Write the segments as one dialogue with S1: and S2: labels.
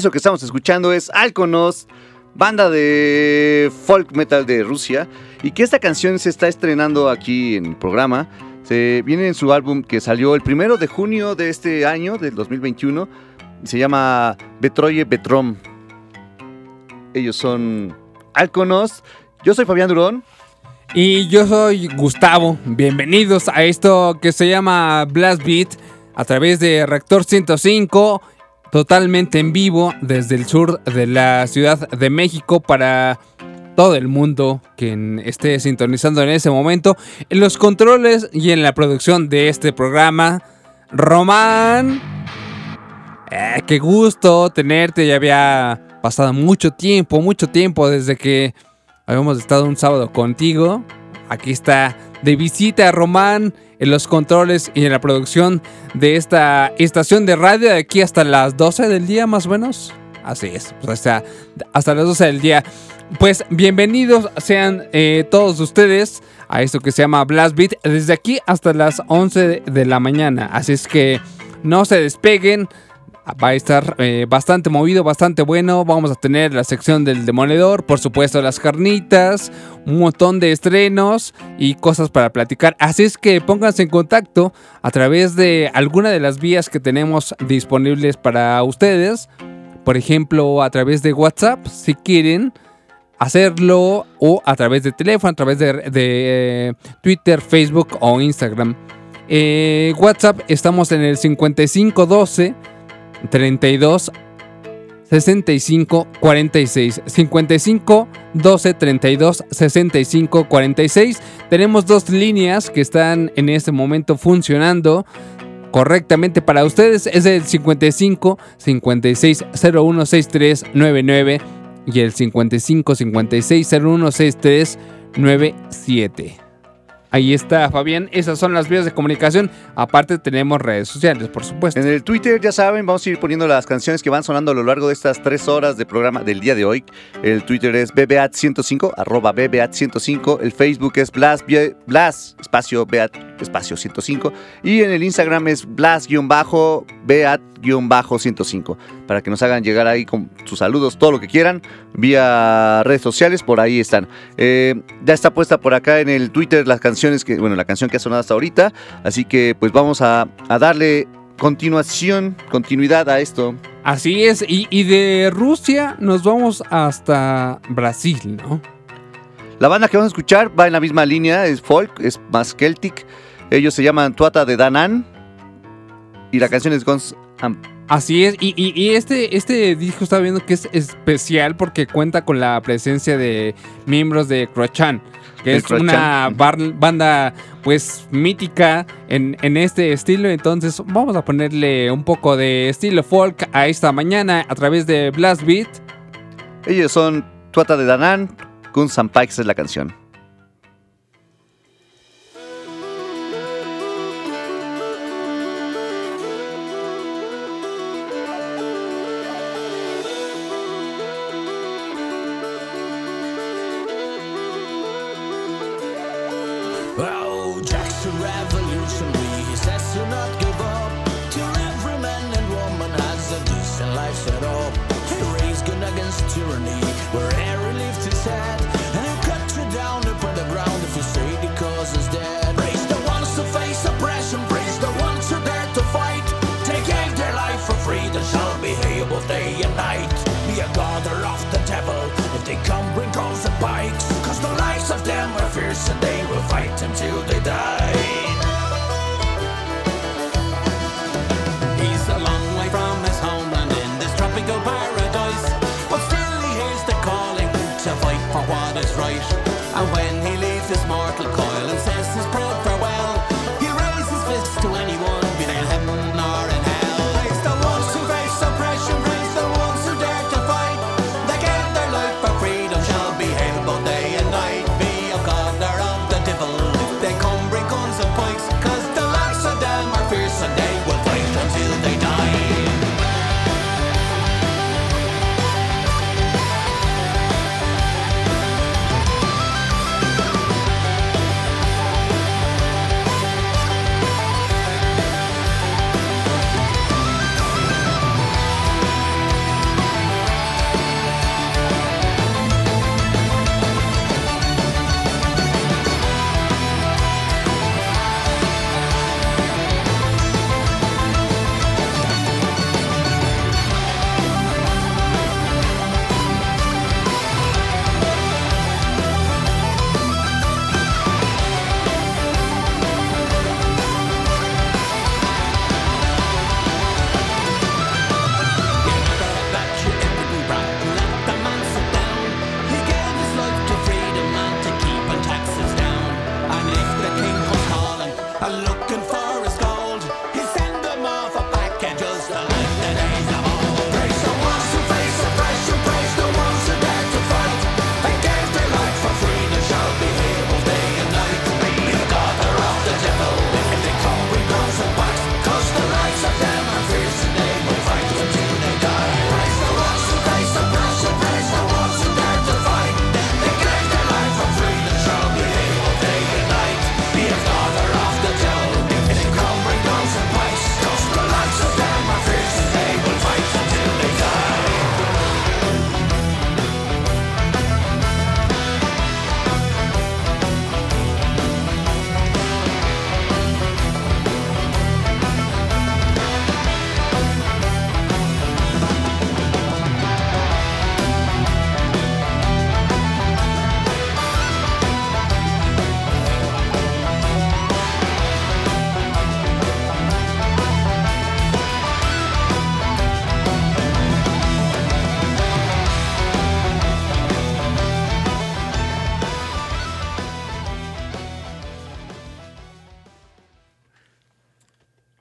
S1: Eso que estamos escuchando es Alconos banda de folk metal de Rusia, y que esta canción se está estrenando aquí en el programa. Se viene en su álbum que salió el primero de junio de este año, del 2021. Se llama Betroye Betrom. Ellos son Alconos. Yo soy Fabián Durón.
S2: Y yo soy Gustavo. Bienvenidos a esto que se llama Blast Beat a través de Reactor 105, totalmente en vivo desde el sur de la Ciudad de México para todo el mundo que esté sintonizando en ese momento. En los controles y en la producción de este programa, Román. Eh, qué gusto tenerte, ya había pasado mucho tiempo, mucho tiempo desde que habíamos estado un sábado contigo. Aquí está de visita Román en los controles y en la producción de esta estación de radio de aquí hasta las 12 del día más o menos. Así es, pues hasta, hasta las 12 del día. Pues bienvenidos sean eh, todos ustedes a esto que se llama Blast Beat desde aquí hasta las 11 de la mañana. Así es que no se despeguen. Va a estar eh, bastante movido, bastante bueno. Vamos a tener la sección del demoledor, por supuesto las carnitas, un montón de estrenos y cosas para platicar. Así es que pónganse en contacto a través de alguna de las vías que tenemos disponibles para ustedes. Por ejemplo, a través de WhatsApp, si quieren hacerlo, o a través de teléfono, a través de, eh, Twitter, Facebook o Instagram. Eh, WhatsApp estamos en el 5512 32 65 46 55 12 32 65 46 tenemos dos líneas que están en este momento funcionando correctamente para ustedes. Es el 55 56 01 63 99 y el 55 56 01 63 97 Ahí está, Fabián. Esas son las vías de comunicación. Aparte tenemos redes sociales, por supuesto.
S1: En el Twitter, ya saben, vamos a ir poniendo las canciones que van sonando a lo largo de estas tres horas de programa del día de hoy. El Twitter es BBAT105, arroba BBAT105. El Facebook es Blas, Blas espacio Beat, espacio 105. Y en el Instagram es Blas-Beat-105. Para que nos hagan llegar ahí con sus saludos, todo lo que quieran, vía redes sociales, por ahí están. Eh, ya está puesta por acá en el Twitter las canciones que, bueno, la canción que ha sonado hasta ahorita. Así que pues vamos a, darle continuación, continuidad a esto.
S2: Así es, y, de Rusia nos vamos hasta Brasil, ¿no?
S1: La banda que vamos a escuchar va en la misma línea, es folk, es más celtic. Ellos se llaman Tuata de Danan y la canción es Guns
S2: Así es, y, este, este disco estaba viendo que es especial porque cuenta con la presencia de miembros de Crochan que es una banda pues mítica en, este estilo. Entonces vamos a ponerle un poco de estilo folk a esta mañana a través de Blast Beat.
S1: Ellos son Tuata de Danan, Guns N' Pikes es la canción.
S3: day and. Be a gather of the devil, If they come bring guns and pikes. Cause the lives of them are fierce, and they will fight until they die.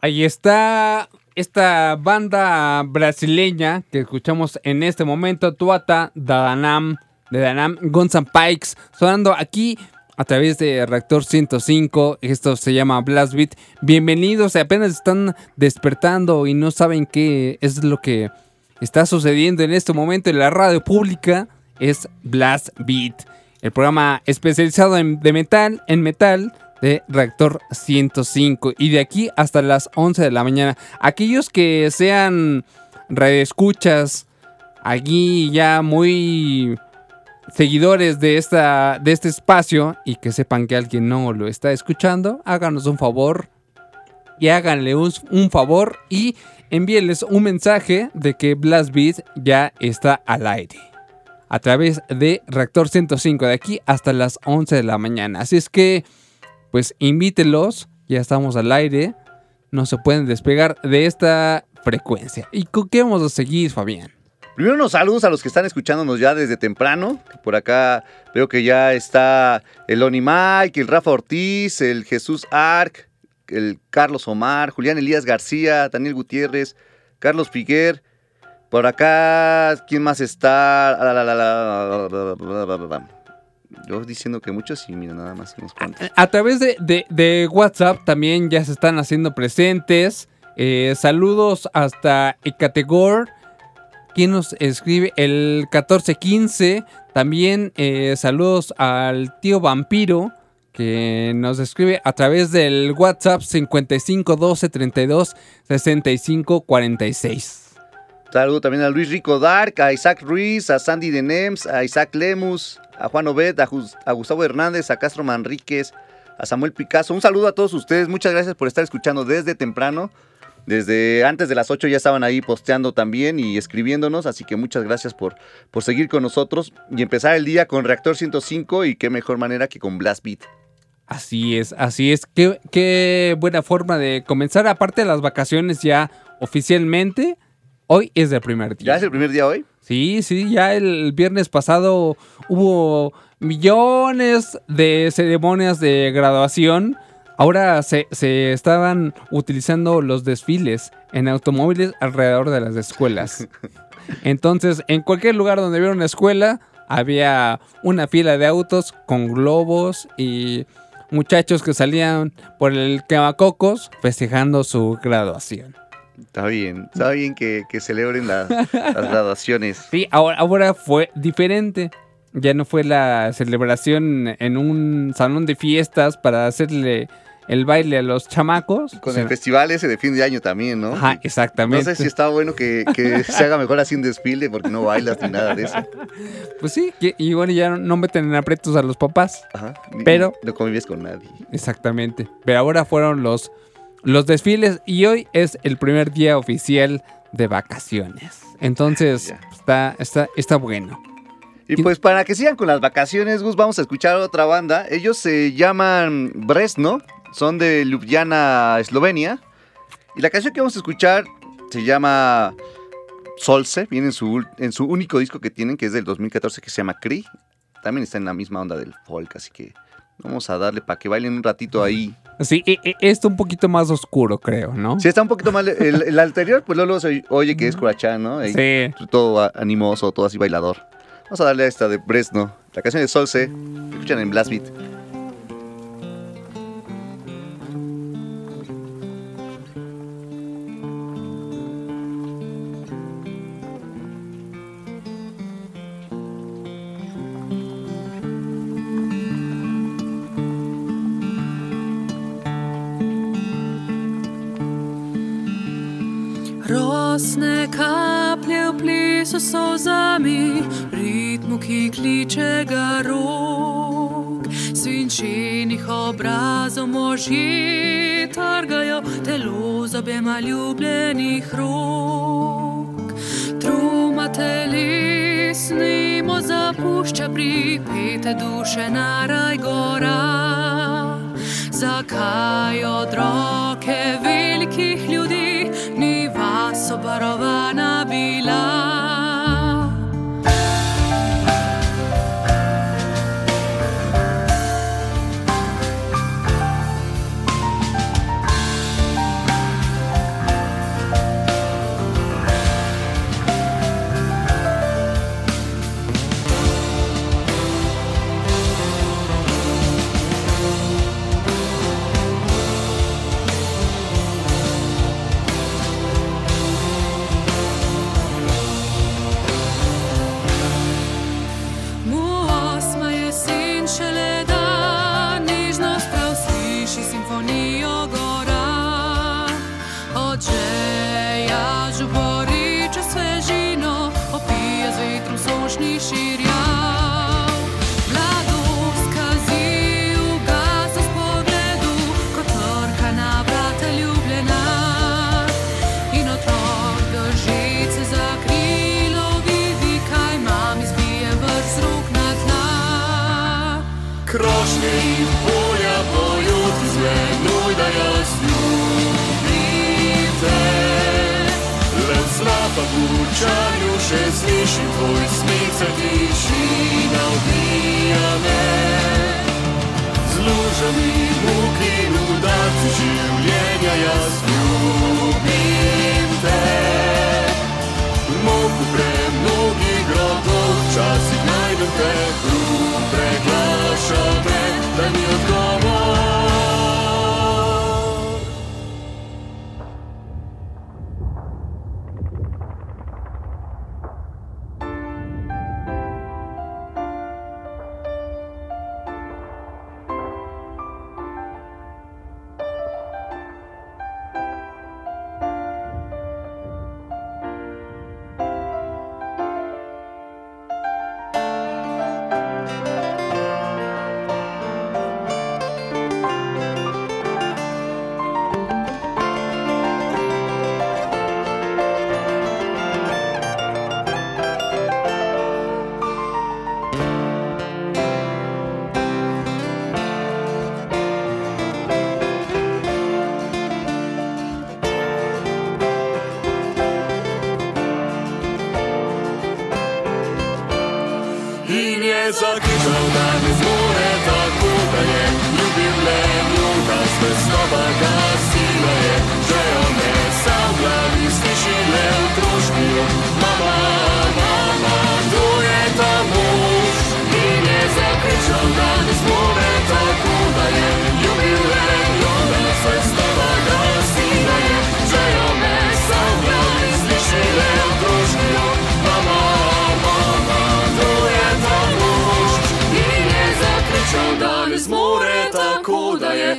S2: Ahí está esta banda brasileña que escuchamos en este momento, Tuata Danam, de Danam Guns N' Pikes, sonando aquí a través de Reactor 105. Esto se llama Blast Beat. Bienvenidos, apenas están despertando y no saben qué es lo que está sucediendo en este momento en la radio pública. Es Blast Beat, el programa especializado en, de metal, en metal de Reactor 105 y de aquí hasta las 11 de la mañana. Aquellos que sean redescuchas aquí ya muy seguidores de, esta, de este espacio y que sepan que alguien no lo está escuchando, háganos un favor y háganle un, un favor y envíenles un mensaje de que Blast Beat ya está al aire. A través de Reactor 105 de aquí hasta las 11 de la mañana. Así es que, pues invítelos, ya estamos al aire. No se pueden despegar de esta frecuencia. ¿Y con qué vamos a seguir, Fabián?
S1: Primero unos saludos a los que están escuchándonos ya desde temprano. Por acá veo que ya está el Oni Mike, el Rafa Ortiz, el Jesús Arc, el Carlos Omar, Julián Elías García, Daniel Gutiérrez, Carlos Figuer. Por acá, ¿quién más está? Yo diciendo que muchos y mira, nada más unos cuantos.
S2: A través de, de- de WhatsApp también ya se están haciendo presentes. Eh, saludos hasta Ecategor. ¿Quién nos escribe? El 1415. También eh, saludos al tío Vampiro. Que nos escribe a través del WhatsApp 55 12 32 65 46.
S1: Saludo también a Luis Rico Dark, a Isaac Ruiz, a Sandy de Nems, a Isaac Lemus, a Juan Obed, a, a Gustavo Hernández, a Castro Manríquez, a Samuel Picasso. Un saludo a todos ustedes. Muchas gracias por estar escuchando desde temprano. Desde antes de las 8 ya estaban ahí posteando también y escribiéndonos, así que muchas gracias por, por seguir con nosotros y empezar el día con Reactor 105 y qué mejor manera que con Blast Beat.
S2: Así es, así es. Qué, qué buena forma de comenzar. Aparte de las vacaciones ya oficialmente. Hoy es el primer día.
S1: ¿Ya es el primer día hoy?
S2: Sí, sí, ya el viernes pasado hubo millones de ceremonias de graduación. Ahora se, se estaban utilizando los desfiles en automóviles alrededor de las escuelas. Entonces, en cualquier lugar donde hubiera una escuela, había una fila de autos con globos y muchachos que salían por el quemacocos festejando su graduación.
S1: Está bien, está bien que, que celebren las, las graduaciones.
S2: Sí, ahora, ahora fue diferente. Ya no fue la celebración en un salón de fiestas para hacerle el baile a los chamacos.
S1: Con el festival ese de fin de año también, ¿no?
S2: Ajá,
S1: No
S2: exactamente.
S1: sé si está bueno que, que se haga mejor así un desfile porque no bailas ni nada de eso.
S2: Pues sí, y bueno, ya no- no meten en aprietos a los papás.
S1: Ajá.
S2: Pero-
S1: No convives con nadie.
S2: Exactamente. Pero ahora fueron los, los desfiles y hoy es el primer día oficial de vacaciones. Entonces, está, está, está bueno.
S1: Y pues para que sigan con las vacaciones, Gus, vamos a escuchar a otra banda. Ellos se llaman Bresno, son de Ljubljana, Eslovenia. Y la canción que vamos a escuchar se llama Solse, viene en su, en su único disco que tienen, que es del 2014, que se llama Cree. También está en la misma onda del folk, así que vamos a darle para que bailen un ratito ahí.
S2: Sí, e- e- esto un poquito más oscuro, creo, ¿no?
S1: Si está un poquito mal el, el anterior, pues luego se oye que es Curachán, ¿no?
S2: Sí.
S1: Todo animoso, todo así bailador. Vamos a darle a esta de Bresno, la canción de Solse. Escuchan en Blast Beat.
S4: Kaplje v plesu solzami, ritmu, ki kliče ga rok. Svinčenih obrazov možje trgajo telo z obema ljubljenih rok. Truma telesnimo zapušča pripete duše na raj gora. Zakaj od roke velikih ljudi ni vas obarovana
S5: love.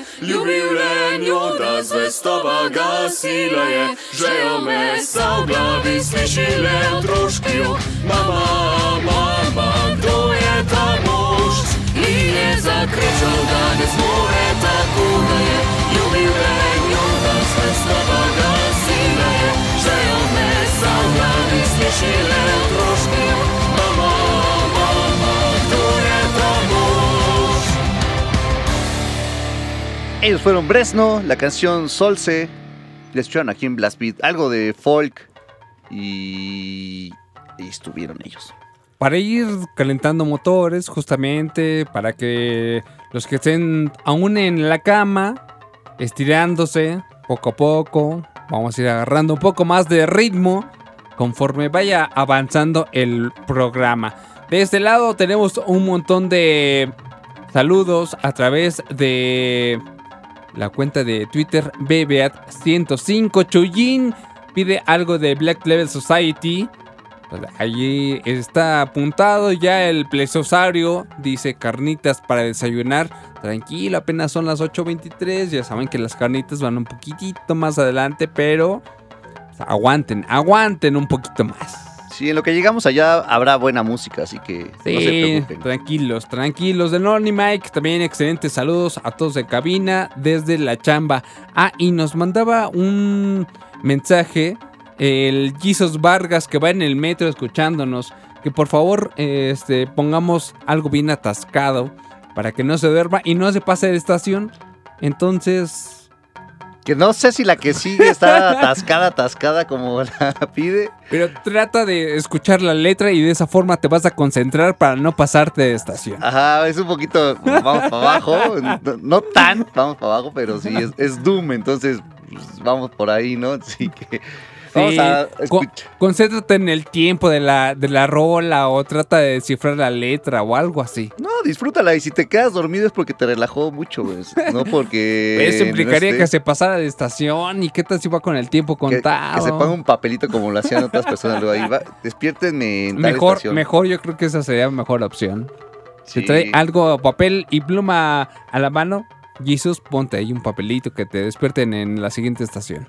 S5: Da je ljubil le njo, da zvestoba gasila je, že jo mesa v glavi sliši le otroški jok. Mama, mama, kdo je ta mož? In je zakričal, da ne zmore tako, da je njo, da zvestoba gasila je, že jo mesa v glavi sliši le
S1: Ellos fueron Bresno, la canción Solse. Les escucharon aquí en Blast Beat. Algo de folk. Y estuvieron ellos.
S2: Para ir calentando motores, justamente, para que los que estén aún en la cama, estirándose poco a poco, vamos a ir agarrando un poco más de ritmo conforme vaya avanzando el programa. De este lado tenemos un montón de saludos a través de la cuenta de Twitter BBAT105. Chuyin pide algo de Black Level Society. Pues allí está apuntado ya el plesiosario. Dice carnitas para desayunar. Tranquilo, apenas son las 8.23. Ya saben que las carnitas van un poquitito más adelante, pero aguanten, aguanten un poquito más.
S1: Sí, en lo que llegamos allá habrá buena música, así que no se
S2: Sí,
S1: preocupen.
S2: tranquilos, tranquilos. De Norny Mike, también excelentes saludos a todos de cabina desde la chamba. Ah, y nos mandaba un mensaje el Jesus Vargas que va en el metro escuchándonos. Que por favor este, pongamos algo bien atascado para que no se duerma y no se pase de estación. Entonces,
S1: Que no sé si la que sigue está atascada, atascada como la pide.
S2: pero trata de escuchar la letra y de esa forma te vas a concentrar para no pasarte de estación.
S1: Ajá, es un poquito, vamos para abajo, no, no tan, vamos para abajo, pero sí, es, es Doom, entonces pues, vamos por ahí, ¿no? Así que vamos a
S2: concéntrate en el tiempo de la, de la rola o trata de descifrar la letra o algo así.
S1: No, disfrútala y si te quedas dormido es porque te relajó mucho, no porque...
S2: Eso implicaría
S1: no
S2: que se pasara de estación y qué tal si va con el tiempo
S1: que,
S2: contado.
S1: que se ponga un papelito como lo hacían otras personas. Luego ahí va, despiértenme en tal
S2: mejor,
S1: estación.
S2: mejor, yo creo que esa sería mejor opción. Si
S1: Sí.
S2: trae algo, papel y pluma a la mano, Jesus, ponte ahí un papelito que te despierten en la siguiente estación.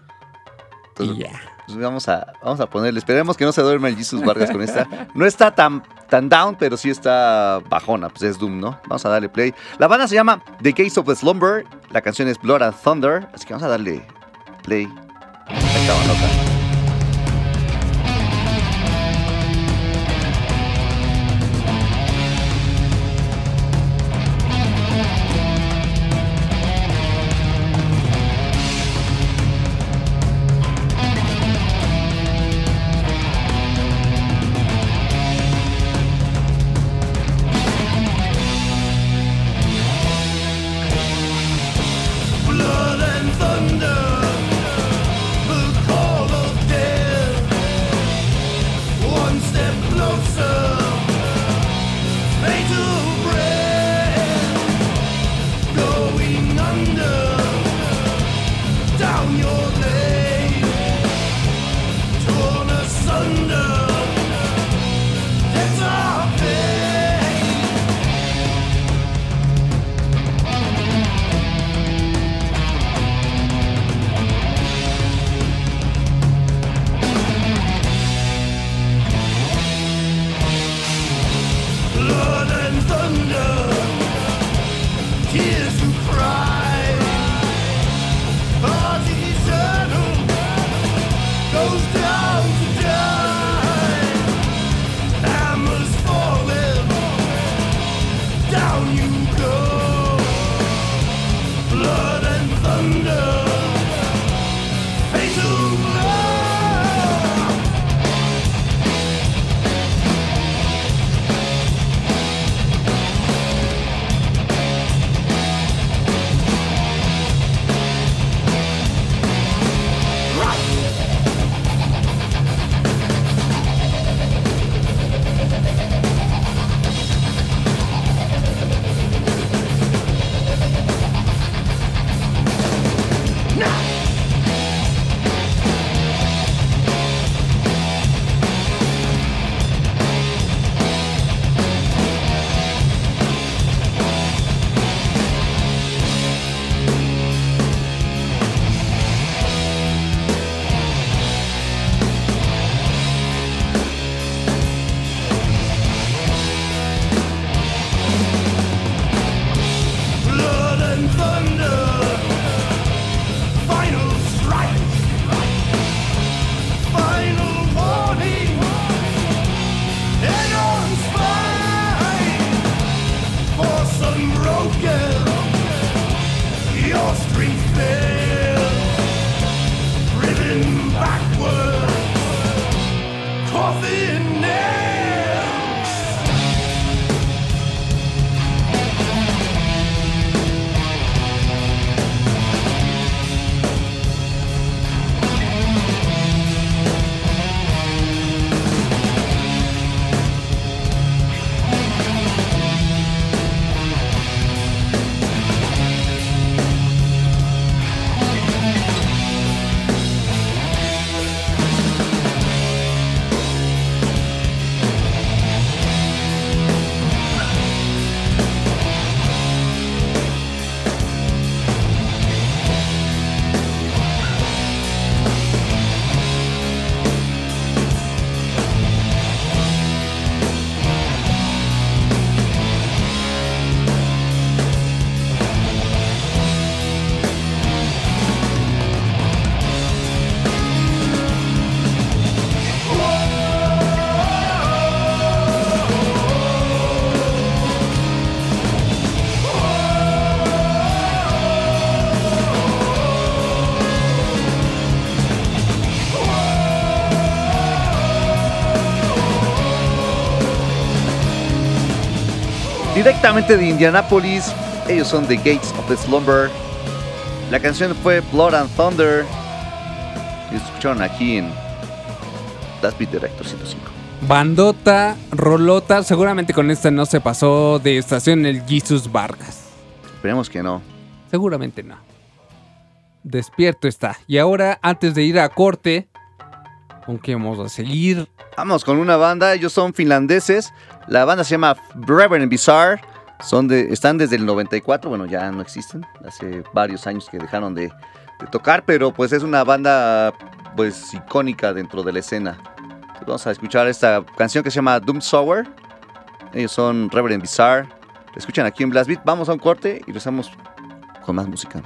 S1: Entonces,
S2: y ya.
S1: pues vamos a, vamos a ponerle. Esperemos que no se duerma el Jesus Vargas con esta. No está tan, tan down, pero sí está bajona. Pues es Doom, ¿no? Vamos a darle play. La banda se llama The Gates of the Slumber. La canción es Blood and Thunder. Así que vamos a darle play a esta bandota.
S6: Directamente de Indianapolis, ellos son The Gates of the Slumber. La canción fue Blood and Thunder. Y escucharon aquí en Last Beat Director 105.
S2: Bandota, rolota, seguramente con esta no se pasó de estación el Jesus Vargas.
S6: Esperemos que no.
S2: Seguramente no. Despierto está. Y ahora, antes de ir a corte, ¿con qué vamos a seguir?
S6: Vamos con una banda, ellos son finlandeses. La banda se llama Reverend Bizarre. Son de, están desde el 94, bueno, ya no existen. Hace varios años que dejaron de, tocar, pero pues es una banda pues icónica dentro de la escena. Vamos a escuchar esta canción que se llama Doom Sour. Ellos son Reverend Bizarre. Escuchan aquí en Blast Beat. Vamos a un corte y regresamos con más música.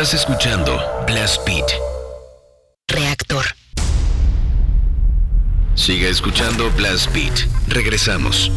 S7: Estás escuchando Blast Beat.
S8: Reactor.
S7: Siga escuchando Blast Beat. Regresamos.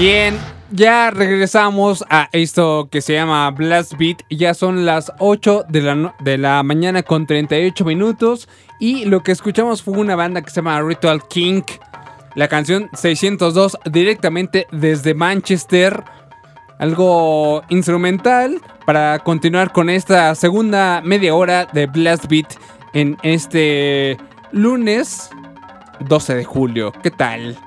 S2: Bien, ya regresamos a esto que se llama Blast Beat. Ya son las 8 de la, de la mañana con 38 minutos. Y lo que escuchamos fue una banda que se llama Ritual King. La canción 602 directamente desde Manchester. Algo instrumental para continuar con esta segunda media hora de Blast Beat en este lunes 12 de julio. ¿Qué tal?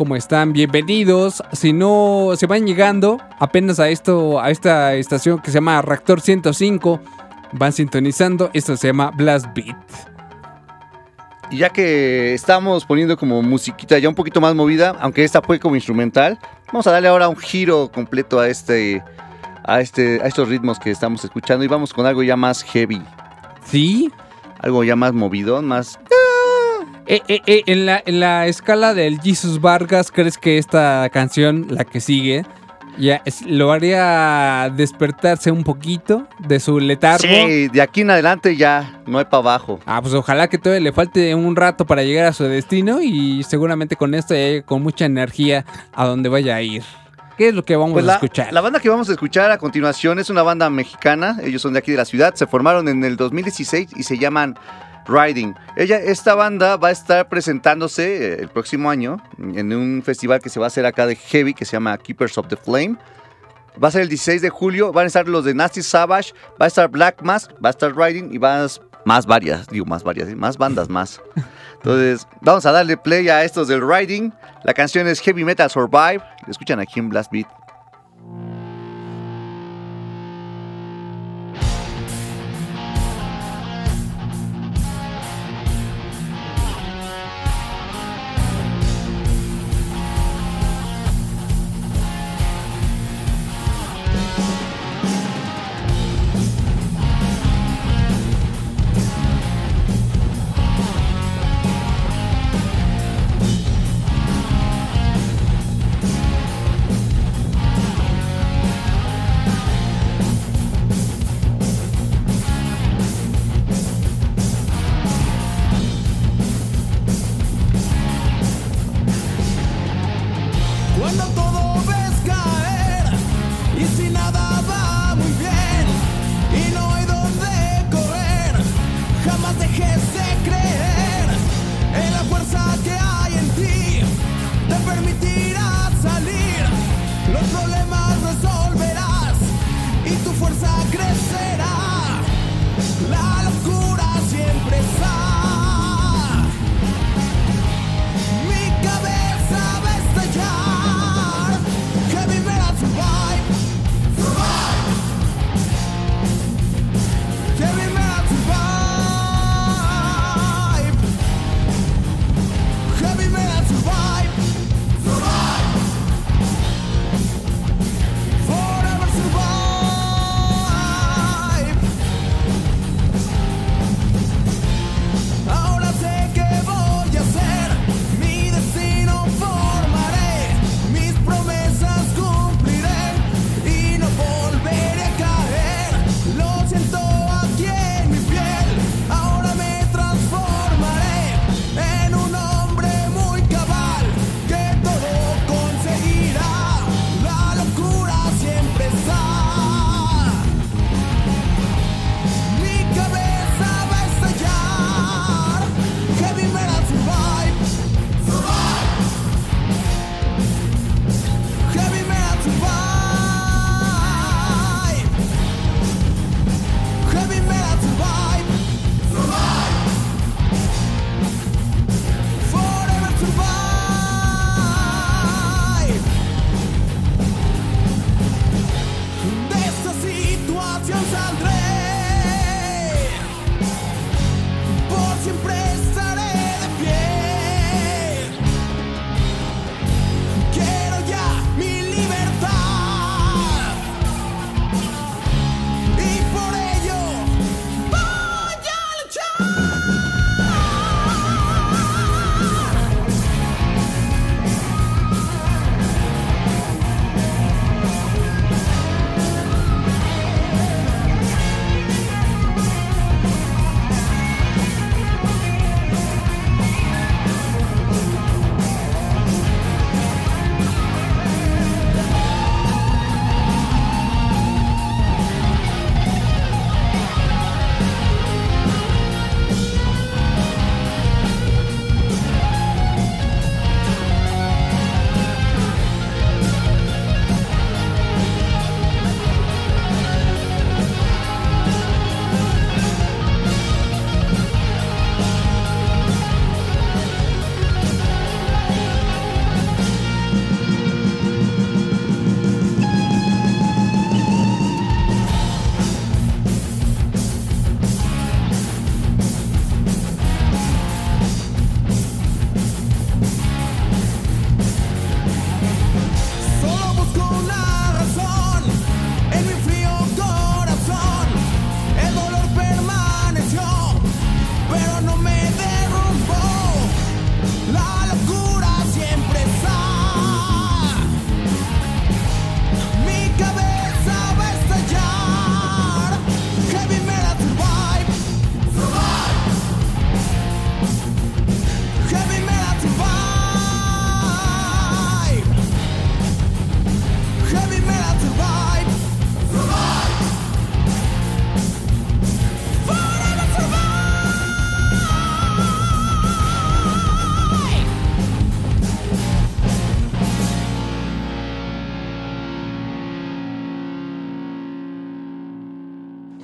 S2: ¿Cómo están? Bienvenidos. Si no se van llegando apenas a esto, a esta estación que se llama Reactor 105, van sintonizando. Esto se llama Blast Beat.
S1: Y ya que estamos poniendo como musiquita ya un poquito más movida, aunque esta fue como instrumental, vamos a darle ahora un giro completo a este, a este, a estos ritmos que estamos escuchando y vamos con algo ya más heavy,
S2: ¿Sí?
S1: algo ya más movidón, más
S2: Eh, eh, eh, en, la, en la escala del Jesus Vargas, ¿crees que esta canción, la que sigue, ya es- lo haría despertarse un poquito de su letargo?
S1: Sí, de aquí en adelante ya no hay para abajo.
S2: Ah, pues ojalá que todavía le falte un rato para llegar a su destino y seguramente con esto ya llegue con mucha energía a donde vaya a ir. ¿Qué es lo que vamos
S1: Pues
S2: a escuchar?
S1: la banda que vamos a escuchar a continuación es una banda mexicana, ellos son de aquí de la ciudad, se formaron en el 2016 y se llaman Riding. Ella, esta banda va a estar presentándose eh, el próximo año en un festival que se va a hacer acá de Heavy que se llama Keepers of the Flame. Va a ser el 16 de julio, van a estar los de Nasty Savage, va a estar Black Mask, va a estar Riding y vas más varias, digo más varias, ¿eh? más bandas más. Entonces, vamos a darle play a estos del Riding. La canción es Heavy Metal Survive. Escuchan aquí en Blast Beat.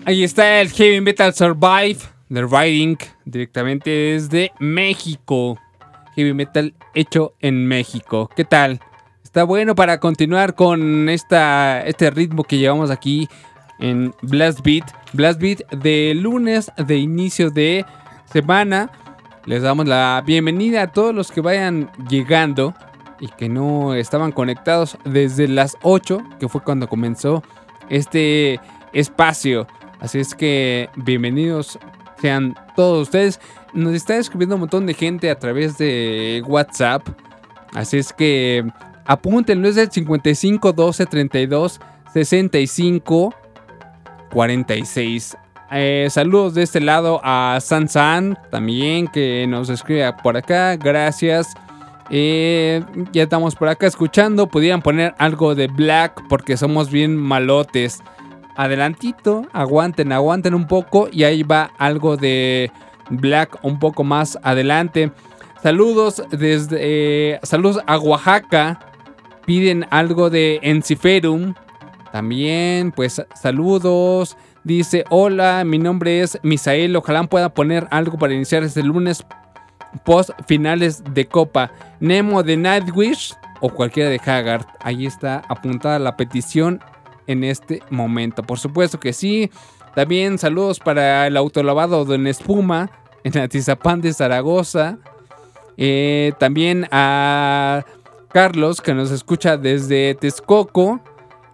S2: Ahí está el Heavy Metal Survive de Riding directamente desde México. Heavy Metal hecho en México. ¿Qué tal? Está bueno para continuar con esta, este ritmo que llevamos aquí en Blast Beat. Blast Beat de lunes de inicio de semana. Les damos la bienvenida a todos los que vayan llegando y que no estaban conectados desde las 8, que fue cuando comenzó este espacio. Así es que bienvenidos sean todos ustedes. Nos está escribiendo un montón de gente a través de WhatsApp. Así es que apúntenlo, es el 55 12 32 65 46. Eh, saludos de este lado a San San también que nos escribe por acá. Gracias. Eh, ya estamos por acá escuchando. Pudieran poner algo de Black porque somos bien malotes. Adelantito, aguanten, aguanten un poco y ahí va algo de Black un poco más adelante. Saludos desde eh, saludos a Oaxaca. Piden algo de Enciferum. También, pues saludos. Dice, hola, mi nombre es Misael. Ojalá pueda poner algo para iniciar este lunes post finales de Copa. Nemo de Nightwish o cualquiera de Haggard. Ahí está apuntada la petición en este momento. Por supuesto que sí. También saludos para el autolavado de Espuma en Atizapán de Zaragoza. Eh, también a Carlos que nos escucha desde Texcoco.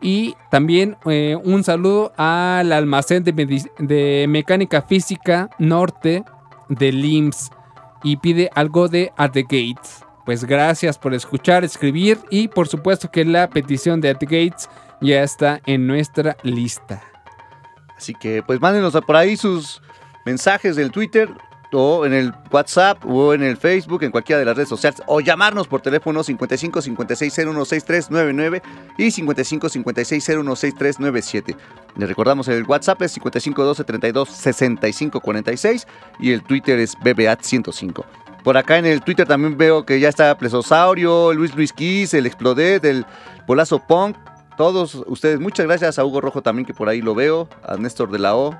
S2: Y también eh, un saludo al almacén de, de mecánica física norte de LIMS. Y pide algo de At the Gates. Pues gracias por escuchar, escribir y por supuesto que la petición de At the Gates ya está en nuestra lista.
S1: Así que pues mándenos por ahí sus mensajes del Twitter o en el WhatsApp o en el Facebook, en cualquiera de las redes sociales, o llamarnos por teléfono 55 56 0163 99 y 55 56 0163 97. Les recordamos el WhatsApp es 55 12 32 65 46 y el Twitter es BBAT105. Por acá en el Twitter también veo que ya está Plesosaurio, Luis Luis Kiss, el Explodet, el Bolazo Punk, todos ustedes. Muchas gracias a Hugo Rojo también que por ahí lo veo, a Néstor de la O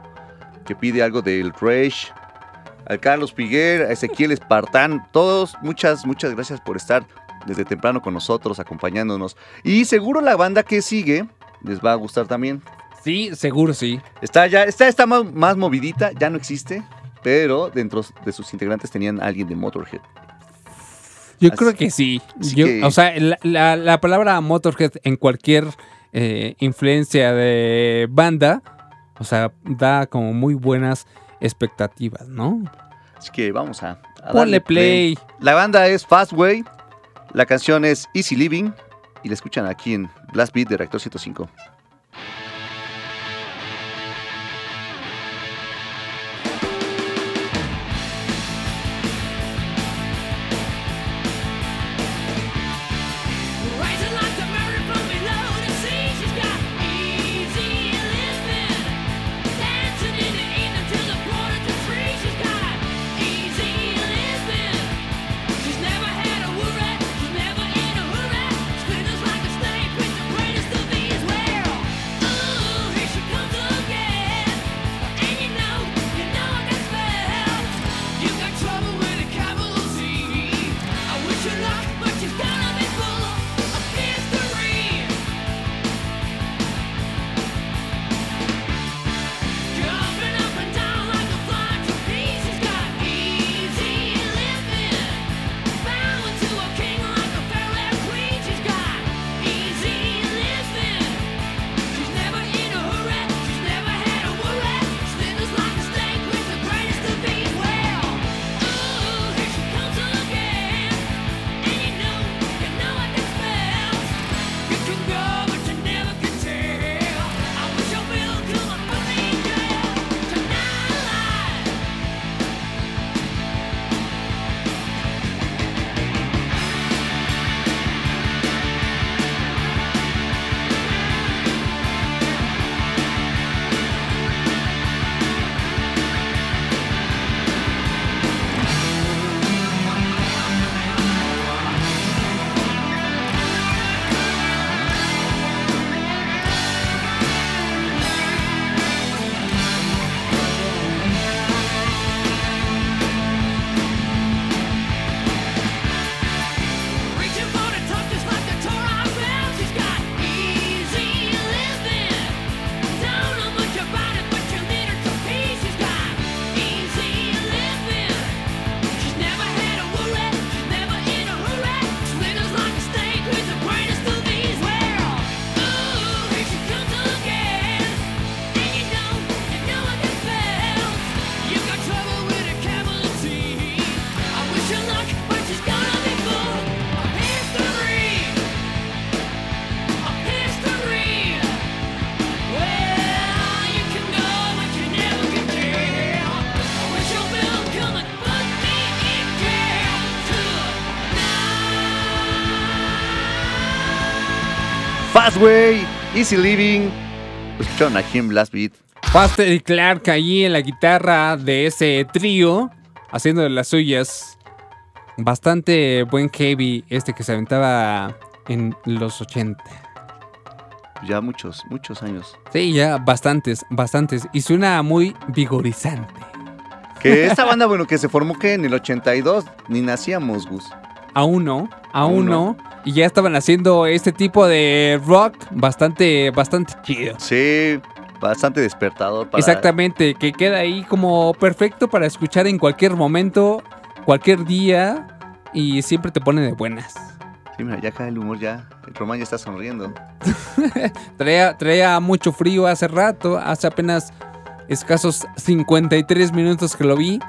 S1: que pide algo del Rage, al Carlos Piguer, a Ezequiel Espartán, todos, muchas, muchas gracias por estar desde temprano con nosotros, acompañándonos. Y seguro la banda que sigue les va a gustar también.
S2: Sí, seguro sí.
S1: Está ya, está, está más, más movidita, ya no existe, pero dentro de sus integrantes tenían a alguien de Motorhead.
S2: Yo
S1: Así-
S2: creo que sí.
S1: así
S2: Yo-
S1: que-
S2: O sea, la, la- la palabra Motorhead en cualquier eh, influencia de banda, o sea, da como muy buenas expectativas, ¿no?
S1: Así que vamos a, a darle
S2: play.
S1: La banda es Fastway, la canción es Easy Living y la escuchan aquí en Blast Beat de Reactor 105.
S9: Easy Living.
S1: Escucharon aquí en Blast Beat.
S2: Faster y Clark ahí en la guitarra de ese trío, haciendo las suyas. Bastante buen heavy este que se aventaba en los 80.
S1: Ya muchos, muchos años.
S2: Sí, ya bastantes, bastantes. Y suena muy vigorizante.
S1: Que esta banda, bueno, que se formó que en el 82, ni nacíamos, Gus.
S2: Aún no, aún
S1: Aún
S2: no. Y ya estaban haciendo este tipo de rock bastante, bastante chido.
S1: Sí, bastante despertador para...
S2: Exactamente, que queda ahí como perfecto para escuchar en cualquier momento, cualquier día y siempre te pone de buenas.
S1: Sí, mira, ya acá el humor ya, el Román ya está sonriendo.
S2: Traía, traía mucho frío hace rato, hace apenas escasos 53 minutos que lo vi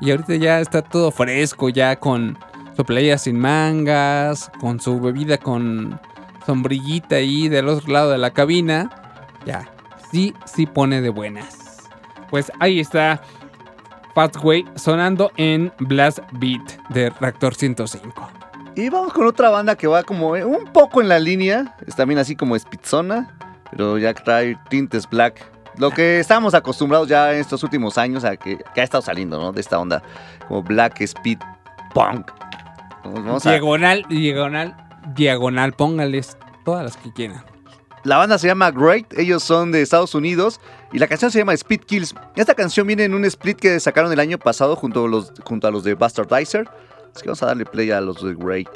S2: y ahorita ya está todo fresco, ya con su playa sin mangas, con su bebida con sombrillita ahí del otro lado de la cabina. Ya, sí, sí pone de buenas. Pues ahí está Pathway sonando en Blast Beat de Reactor 105.
S1: Y vamos con otra banda que va como eh, un poco en la línea. Es también así como Spitzona, pero ya trae tintes black. Lo que estábamos acostumbrados ya en estos últimos años a que, que ha estado saliendo, ¿no? De esta onda como Black Speed Punk. Vamos a-
S2: Diagonal, diagonal, diagonal, póngales todas las que quieran.
S1: La banda se llama Great, ellos son de Estados Unidos y la canción se llama Speed Kills. Esta canción viene en un split que sacaron el año pasado junto a los, junto a los de Bastardizer. Así que vamos a darle play a los de Great.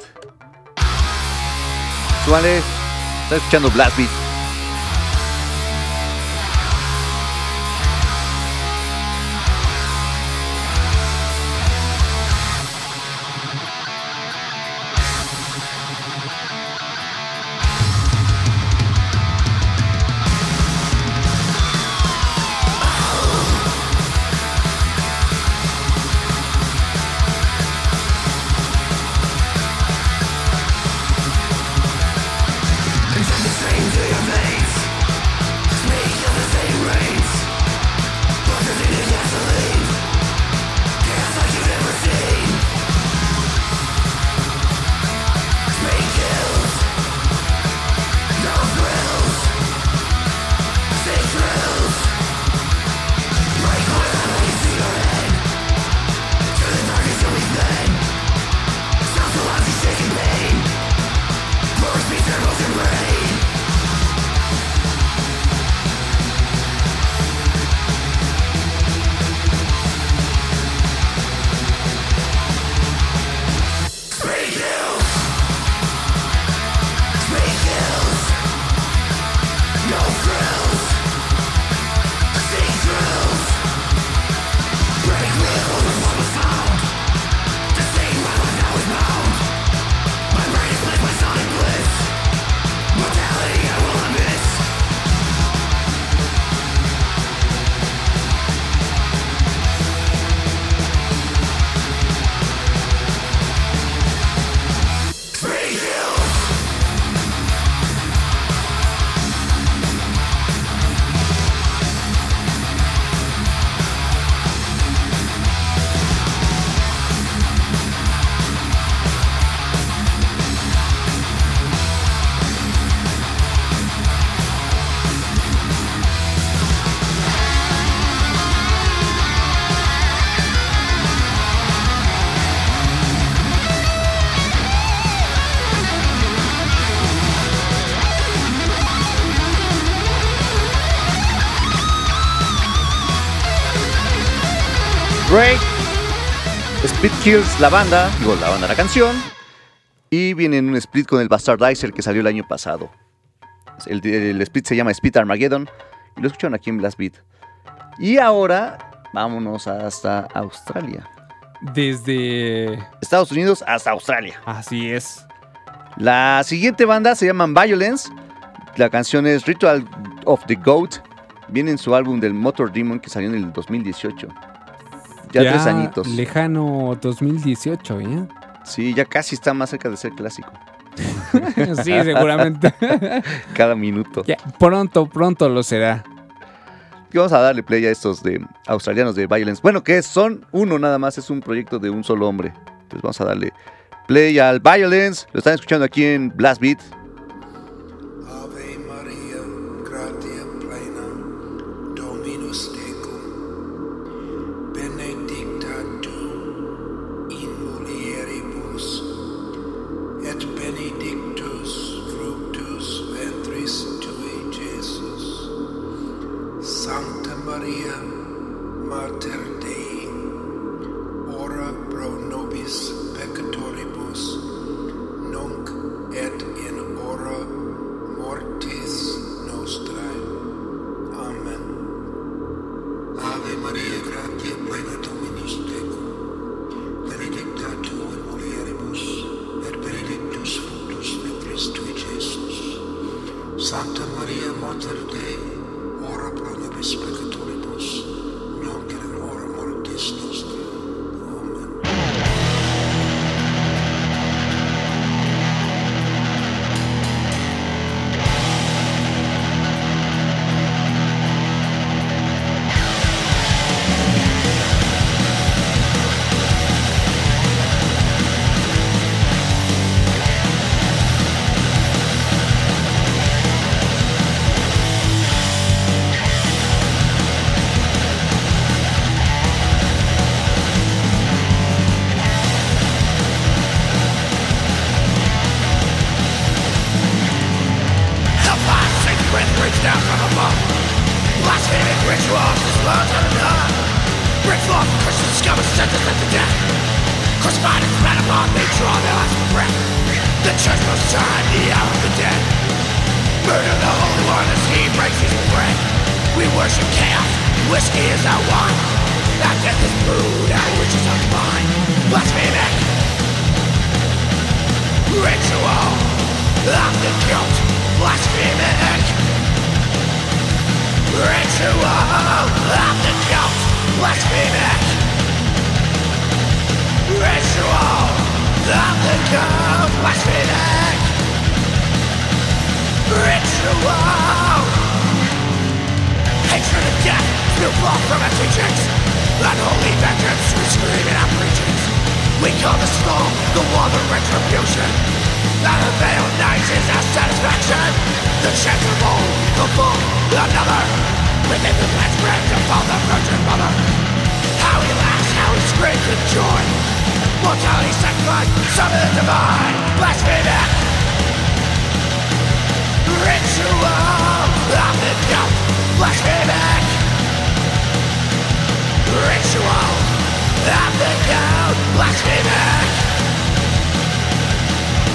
S1: Súbale, está escuchando Blast Beat. Kills la banda, digo la banda la canción. Y viene en un split con el Bastardizer que salió el año pasado. El, el split se llama Speed Armageddon. Y lo escucharon aquí en Blast Beat. Y ahora vámonos hasta Australia.
S2: Desde...
S1: Estados Unidos hasta Australia.
S2: Así es.
S1: La siguiente banda se llama Violence. La canción es Ritual of the Goat. Viene en su álbum del Motor Demon que salió en el 2018. Ya, tres añitos.
S2: Lejano 2018, ¿ya?
S1: Sí, ya casi está más cerca de ser clásico.
S2: sí, seguramente.
S1: Cada minuto.
S2: Ya, pronto, pronto lo será.
S1: Y vamos a darle play a estos de australianos de Violence. Bueno, que son uno nada más, es un proyecto de un solo hombre. Entonces vamos a darle play al Violence. Lo están escuchando aquí en Blast Beat.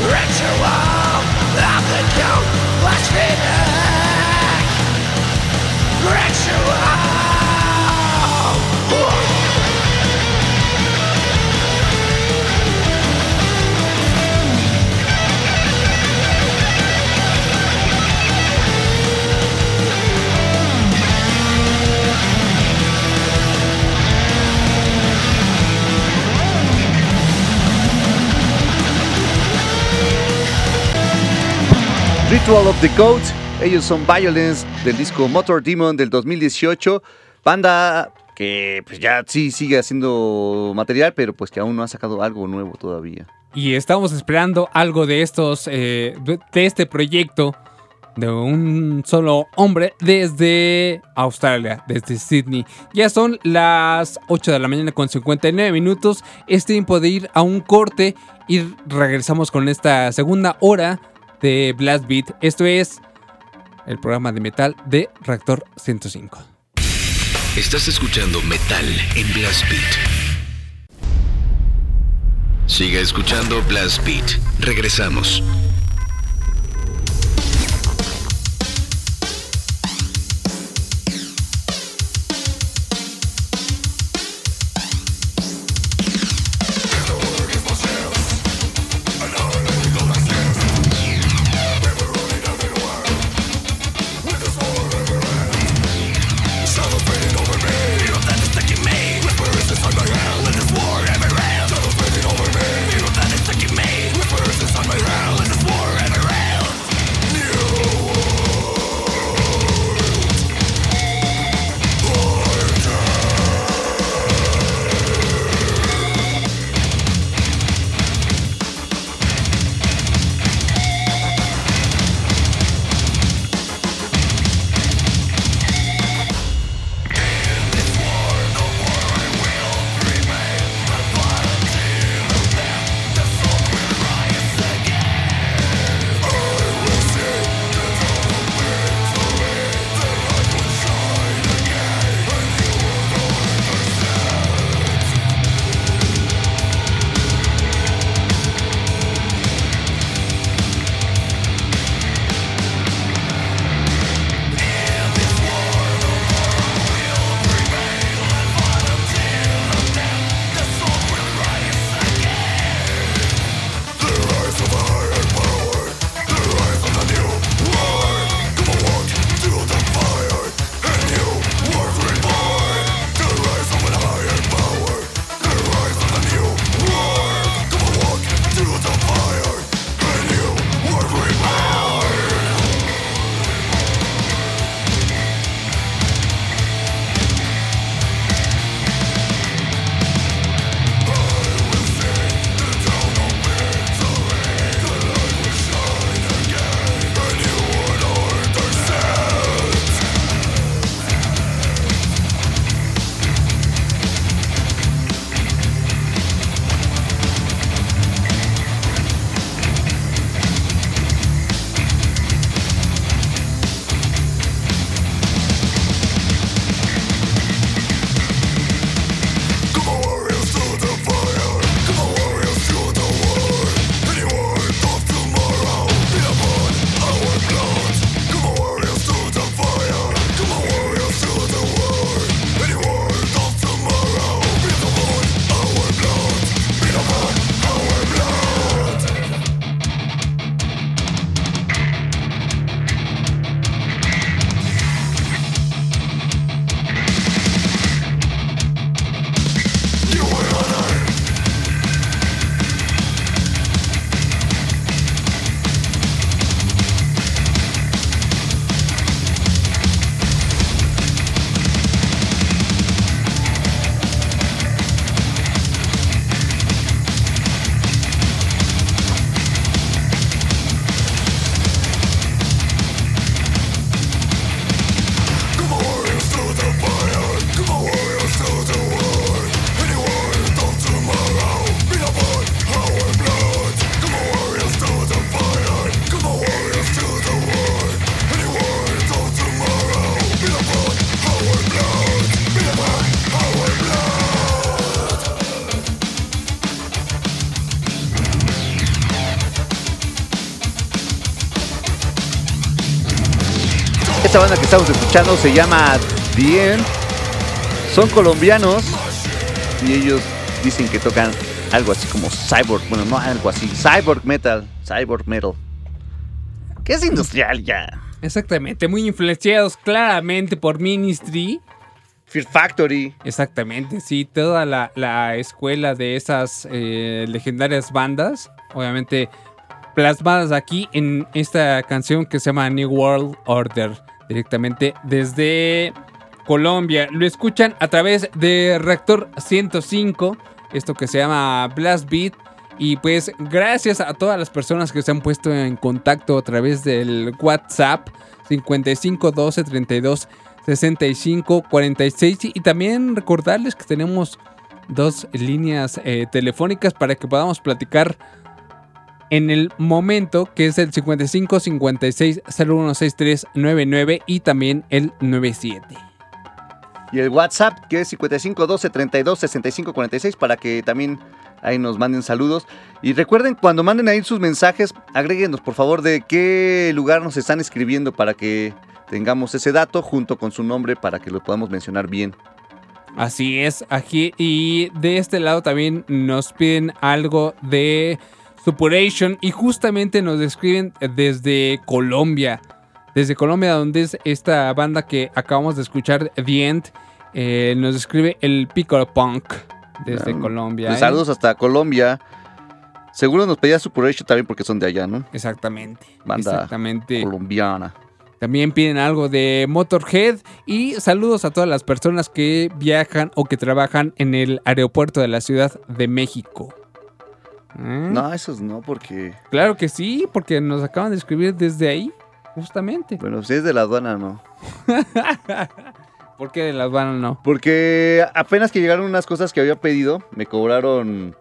S10: ritual of the count. Ritual of the
S1: Coach, ellos son Violence del disco Motor Demon del 2018, banda que pues ya sí sigue haciendo material, pero pues que aún no ha sacado algo nuevo todavía.
S2: Y estamos esperando algo de estos, eh, de este proyecto de un solo hombre desde Australia, desde Sydney. Ya son las 8 de la mañana con 59 minutos. Es tiempo de ir a un corte y regresamos con esta segunda hora de Blast Beat. Esto es el programa de metal de Reactor 105.
S11: Estás escuchando metal en Blast Beat. Siga escuchando Blast Beat. Regresamos.
S1: Esta banda que estamos escuchando se llama Bien. Son colombianos y ellos dicen que tocan algo así como cyborg, bueno, no algo así, cyborg metal, cyborg metal. Que es industrial ya.
S2: Exactamente, muy influenciados claramente por Ministry.
S1: Fear Factory.
S2: Exactamente, sí, toda la, la escuela de esas eh, legendarias bandas, obviamente plasmadas aquí en esta canción que se llama New World Order, directamente desde Colombia. Lo escuchan a través de Reactor 105, esto que se llama Blast Beat. Y pues gracias a todas las personas que se han puesto en contacto a través del WhatsApp 55 12 32 65 46 y también recordarles que tenemos dos líneas eh, telefónicas para que podamos platicar en el momento que es el 55 56 0163 99 y también el 97.
S1: Y el WhatsApp que es 55 12 32 65 46 para que también ahí nos manden saludos. Y recuerden, cuando manden ahí sus mensajes, agréguenos por favor de qué lugar nos están escribiendo para que tengamos ese dato junto con su nombre para que lo podamos mencionar bien.
S2: Así es, aquí y de este lado también nos piden algo de Suppuration y justamente nos describen desde Colombia. Desde Colombia, donde es esta banda que acabamos de escuchar, The End, eh, nos describe el Piccolo Punk desde Colombia.
S1: pues
S2: ¿eh?
S1: saludos hasta Colombia. Seguro nos pedía Suppuration también porque son de allá, ¿no?
S2: Exactamente.
S1: Banda
S2: Exactamente.
S1: colombiana.
S2: También piden algo de Motorhead y saludos a todas las personas que viajan o que trabajan en el aeropuerto de la Ciudad de México. ¿Eh?
S1: No, esos no, porque.
S2: Claro que sí, porque nos acaban de escribir desde ahí, justamente.
S1: Bueno, si es de la aduana, no.
S2: ¿Por qué de las van no?
S1: Porque apenas que llegaron unas cosas que había pedido, me cobraron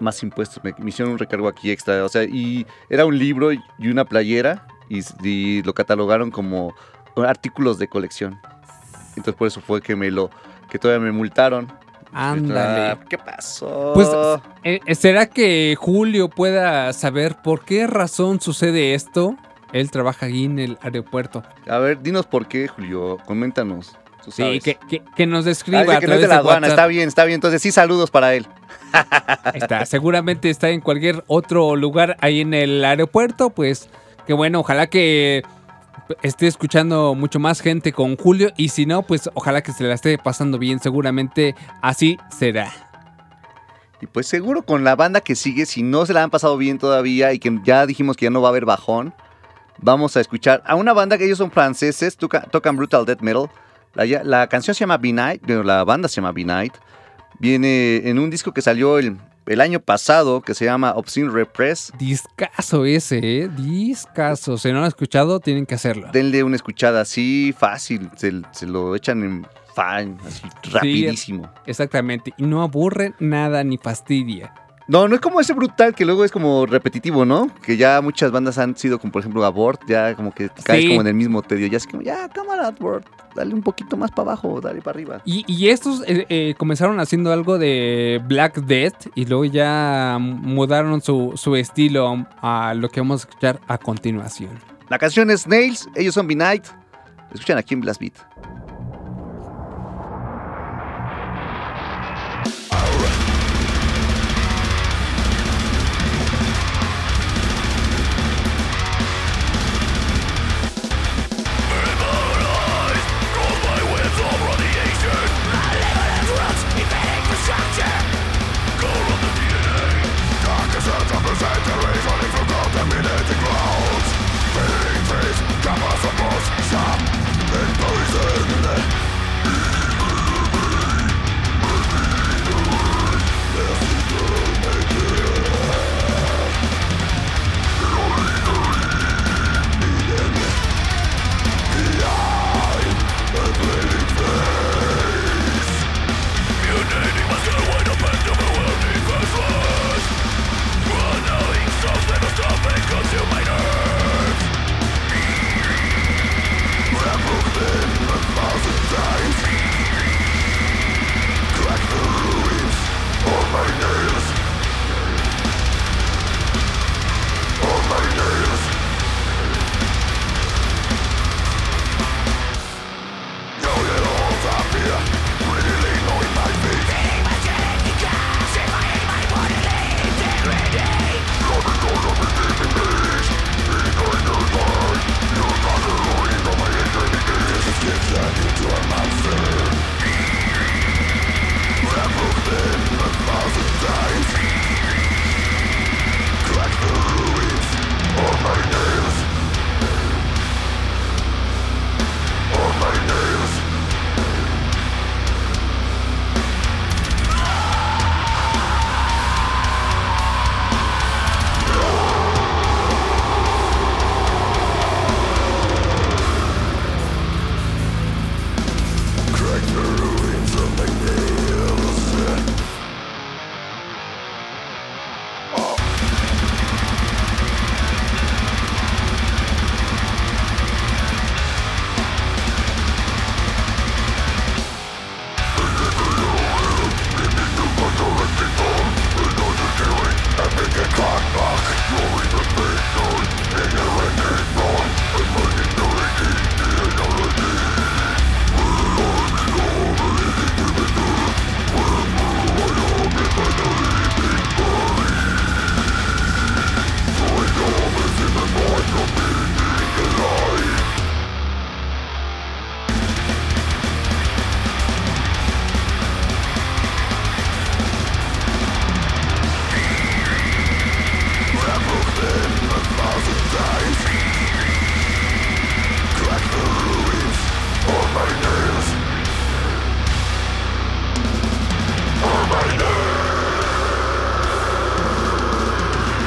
S1: más impuestos. Me, me hicieron un recargo aquí extra. O sea, y era un libro y una playera. Y, y lo catalogaron como artículos de colección. Entonces por eso fue que me lo. que todavía me multaron.
S2: Ándale.
S1: Ah, ¿Qué pasó?
S2: Pues, eh, eh, ¿será que Julio pueda saber por qué razón sucede esto? Él trabaja ahí en el aeropuerto.
S1: A ver, dinos por qué, Julio. Coméntanos. Tú
S2: Sí, que, que- que nos describa
S1: Ah,
S2: a
S1: que no es de la aduana. Está bien, está bien. Entonces sí, saludos para él.
S2: Está, seguramente está en cualquier otro lugar ahí en el aeropuerto, pues que bueno, ojalá que esté escuchando mucho más gente con Julio y si no, pues ojalá que se la esté pasando bien, seguramente así será.
S1: Y pues seguro con la banda que sigue, si no se la han pasado bien todavía y que ya dijimos que ya no va a haber bajón, vamos a escuchar a una banda que ellos son franceses, toca- tocan brutal death metal. La, la canción se llama Be Night, la banda se llama Be Night. Viene en un disco que salió el, el año pasado que se llama Obscene Repress.
S2: Discaso ese, ¿eh? Discaso. Si no lo han escuchado, tienen que hacerlo.
S1: Denle una escuchada así fácil, se, se lo echan en fan, así rapidísimo.
S2: Exactamente. Y no aburre nada ni fastidia.
S1: No, no es como ese brutal que luego es como repetitivo, ¿no? Que ya muchas bandas han sido como por ejemplo Abort, ya como que caes
S2: Sí.
S1: como en el mismo tedio, ya es como, ya, cámara Abort, dale un poquito más para abajo, dale para arriba.
S2: Y, y estos eh, eh, comenzaron haciendo algo de Black Death y luego ya mudaron su, su estilo a lo que vamos a escuchar a continuación.
S1: La canción es Nails, ellos son Be Night, escuchan aquí en Blast Beat.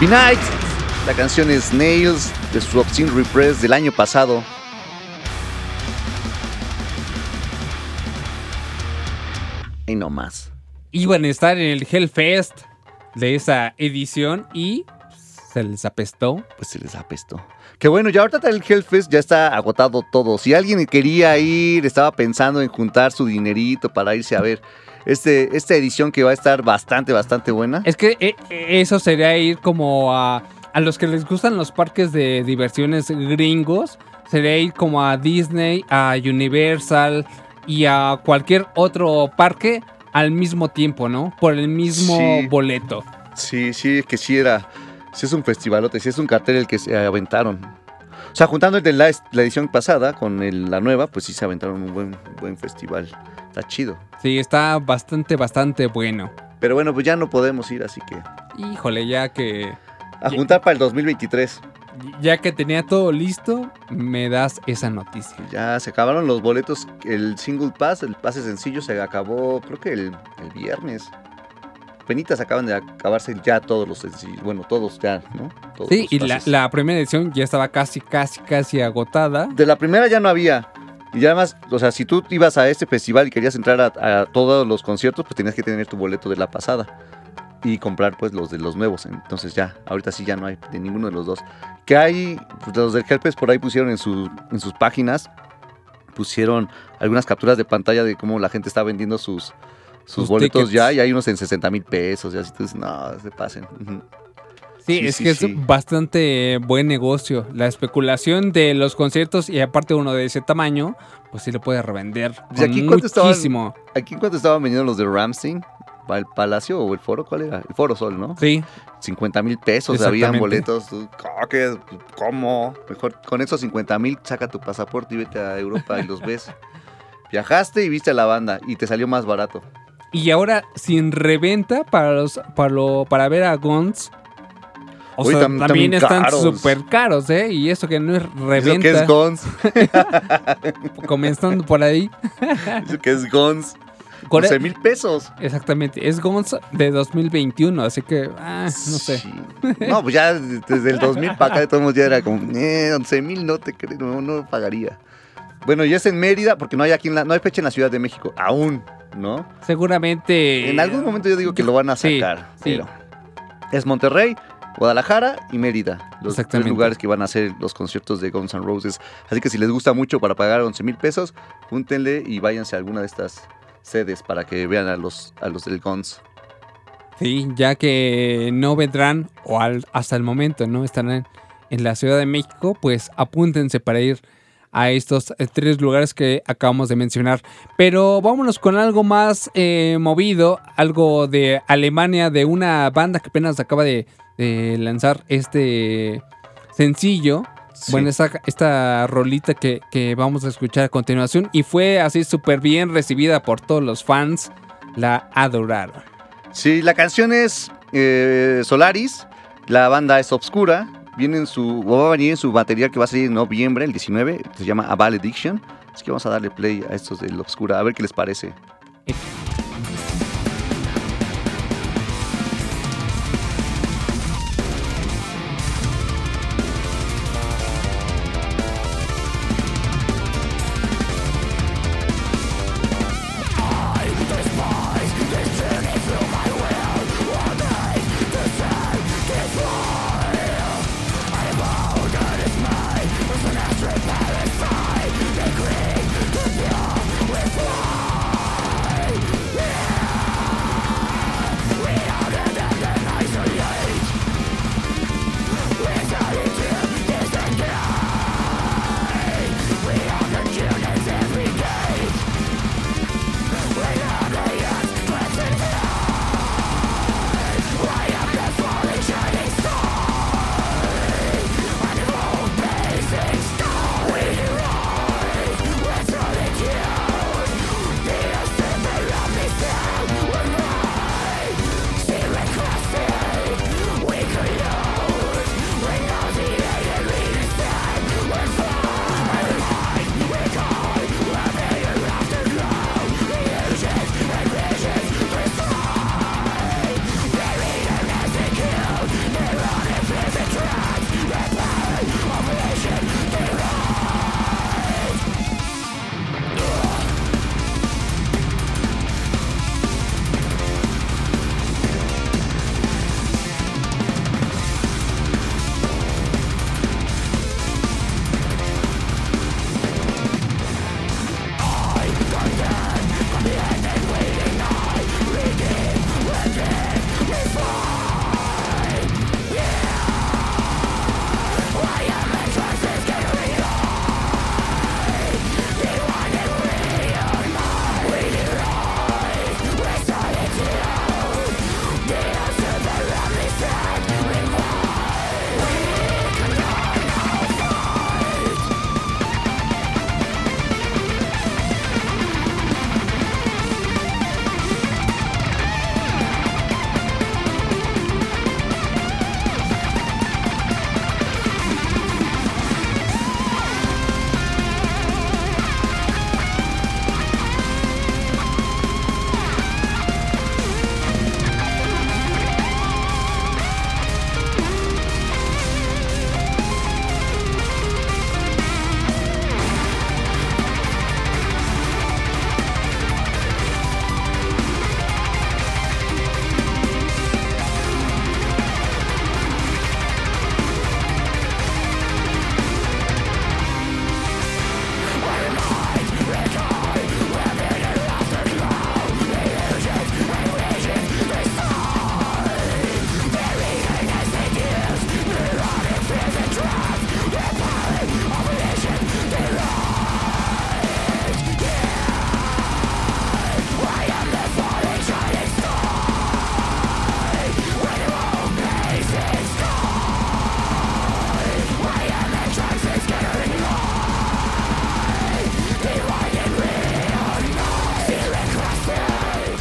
S1: Night. La canción es Nails de su Obscene Repress del año pasado. Y no más.
S2: Iban a estar en el Hellfest de esa edición y se les apestó.
S1: Pues se les apestó. Que bueno, ya ahorita el Hellfest ya está agotado todo. Si alguien quería ir, estaba pensando en juntar su dinerito para irse a ver este, esta edición que va a estar bastante, bastante buena.
S2: Es que eh, eso sería ir como a, a los que les gustan los parques de diversiones gringos. Sería ir como a Disney, a Universal y a cualquier otro parque al mismo tiempo, ¿no? Por el mismo
S1: Sí.
S2: boleto.
S1: Sí, sí, que sí era. Sí es un festivalote, sí es un cartel el que se aventaron. O sea, juntando el de la, la edición pasada con el- la nueva, pues sí se aventaron un buen, buen festival. Está chido.
S2: Sí, está bastante, bastante bueno.
S1: Pero bueno, pues ya no podemos ir, así que
S2: Híjole, ya que
S1: a juntar para el 2023.
S2: ya que tenía todo listo, me das esa noticia.
S1: Ya se acabaron los boletos. El single pass, el pase sencillo, se acabó, creo que el, el viernes. Penitas acaban de acabarse ya todos los sencillos. Bueno, todos ya, ¿no? Todos
S2: Sí, y la, la primera edición ya estaba casi, casi, casi agotada.
S1: De la primera ya no había. Y además, o sea, si tú ibas a este festival y querías entrar a, a todos los conciertos, pues tenías que tener tu boleto de la pasada. Y comprar pues los de los nuevos. Entonces ya, ahorita sí ya no hay de ninguno de los dos. Que hay, pues, los del Helpes por ahí pusieron en, su- en sus páginas, pusieron algunas capturas de pantalla de cómo la gente está vendiendo sus, sus,
S2: Sus
S1: boletos
S2: tickets.
S1: ya. Y hay unos en 60 mil pesos. Y así tú dices, no, se pasen. Ujú.
S2: Sí,
S1: Sí,
S2: es
S1: sí,
S2: que
S1: sí.
S2: es bastante buen negocio. La especulación de los conciertos y aparte uno de ese tamaño, pues sí lo puede revender.
S1: ¿Y aquí cuánto estaban?
S2: muchísimo.
S1: Aquí en cuánto estaban vendiendo los de Ramstein. ¿El Palacio o el Foro? ¿Cuál era? El Foro Sol, ¿no?
S2: Sí,
S1: 50 mil pesos, habían boletos. "Ah. ¿Cómo? Mejor con esos 50 mil saca tu pasaporte y vete a Europa y los ves. Viajaste y viste a la banda y te salió más barato.
S2: y ahora sin reventa para los para lo para ver a Guns. O
S1: Uy,
S2: sea,
S1: tam-
S2: también están súper caros, ¿eh? Y eso que no es
S1: Eso
S2: reventa.
S1: que es Guns.
S2: comenzando por ahí.
S1: Eso que es Guns.
S2: Con-
S1: 11 mil pesos.
S2: Exactamente, es Guns de 2021, así que, ah, no sé.
S1: Sí. No, pues ya desde el 2000 para acá de todos ya era como, eh, 11 mil no te creo, no, no pagaría. Bueno, y es en Mérida porque no hay aquí en la, no hay fecha en la Ciudad de México, aún, ¿no?
S2: Seguramente.
S1: En algún momento yo digo que lo van a
S2: Sí,
S1: sacar.
S2: sí.
S1: pero es Monterrey, Guadalajara y Mérida. Los tres lugares que van a hacer los conciertos de Guns N' Roses. Así que si les gusta mucho para pagar 11 mil pesos, júntenle y váyanse a alguna de estas sedes para que vean a los, a los del Guns.
S2: Sí, ya que no vendrán, o al- hasta el momento no estarán en la Ciudad de México, pues apúntense para ir a estos eh, tres lugares que acabamos de mencionar. Pero vámonos con algo más eh, movido, algo de Alemania, de una banda que apenas acaba de, de lanzar este sencillo.
S1: Sí.
S2: Bueno, esta, esta rolita que, que vamos a escuchar a continuación y fue así súper bien recibida por todos los fans, la adoraron.
S1: Sí, la canción es eh, Solaris, la banda es Obscura, viene en su, va a venir en su material que va a salir en noviembre, el 19, se llama A Valediction. Así que vamos a darle play a estos del Obscura, a ver qué les parece.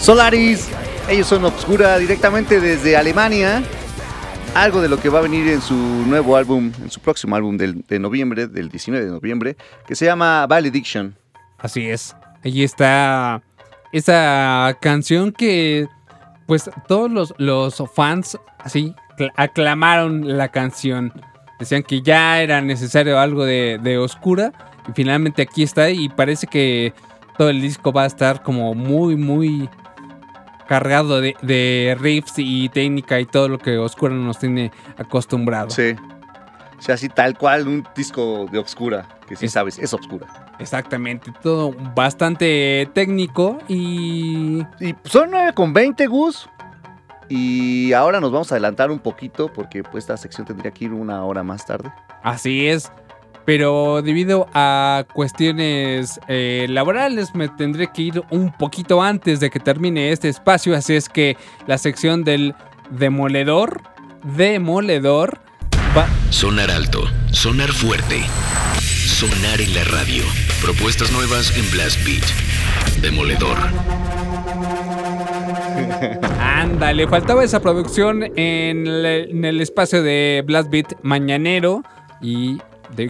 S1: Solaris, ellos son Obscura directamente desde Alemania. Algo de lo que va a venir en su nuevo álbum, en su próximo álbum del- de noviembre, del 19 de noviembre, que se llama Valediction.
S2: Así es. Ahí está esa canción que, pues, todos los, los fans así cl- aclamaron la canción. Decían que ya era necesario algo de, de oscura. Y finalmente aquí está. Y parece que todo el disco va a estar como muy, muy cargado de, de riffs y técnica y todo lo que oscura nos tiene acostumbrado.
S1: Sí. O sea, así tal cual un disco de Obscura, que sí
S2: Es-
S1: sabes, es Obscura.
S2: Exactamente. Todo bastante técnico y
S1: Y son 9 con 20, Gus. Y ahora nos vamos a adelantar un poquito porque pues esta sección tendría que ir una hora más tarde.
S2: Así es. Pero debido a cuestiones eh, laborales me tendré que ir un poquito antes de que termine este espacio. Así es que la sección del demoledor, demoledor, va...
S12: Sonar alto, sonar fuerte, sonar en la radio. Propuestas nuevas en Blast Beat. Demoledor.
S2: Ándale, faltaba esa producción en el, en el espacio de Blast Beat mañanero. Y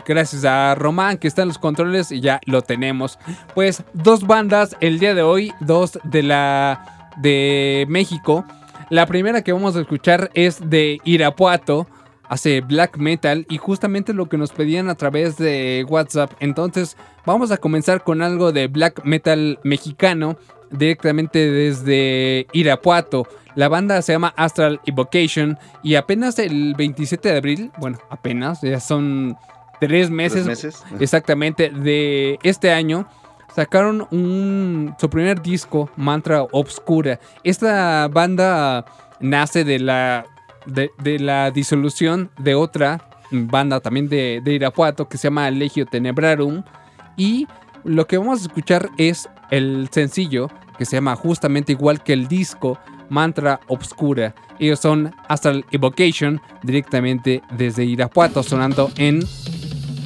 S2: gracias a Román que está en los controles y ya lo tenemos. Pues dos bandas el día de hoy, dos de la de México. La primera que vamos a escuchar es de Irapuato. Hace black metal y justamente lo que nos pedían a través de WhatsApp. Entonces vamos a comenzar con algo de black metal mexicano directamente desde Irapuato. La banda se llama Astral Evocation y apenas el 27 de abril, bueno, apenas, ya son tres meses,
S1: ¿Tres meses?
S2: exactamente de este año, sacaron un, su primer disco, Mantra Obscura. Esta banda nace de la, de, de la disolución de otra banda también de, de Irapuato que se llama Legio Tenebrarum. Y lo que vamos a escuchar es el sencillo que se llama justamente igual que el disco Mantra Obscura. Ellos son Astral Evocation directamente desde Irapuato sonando en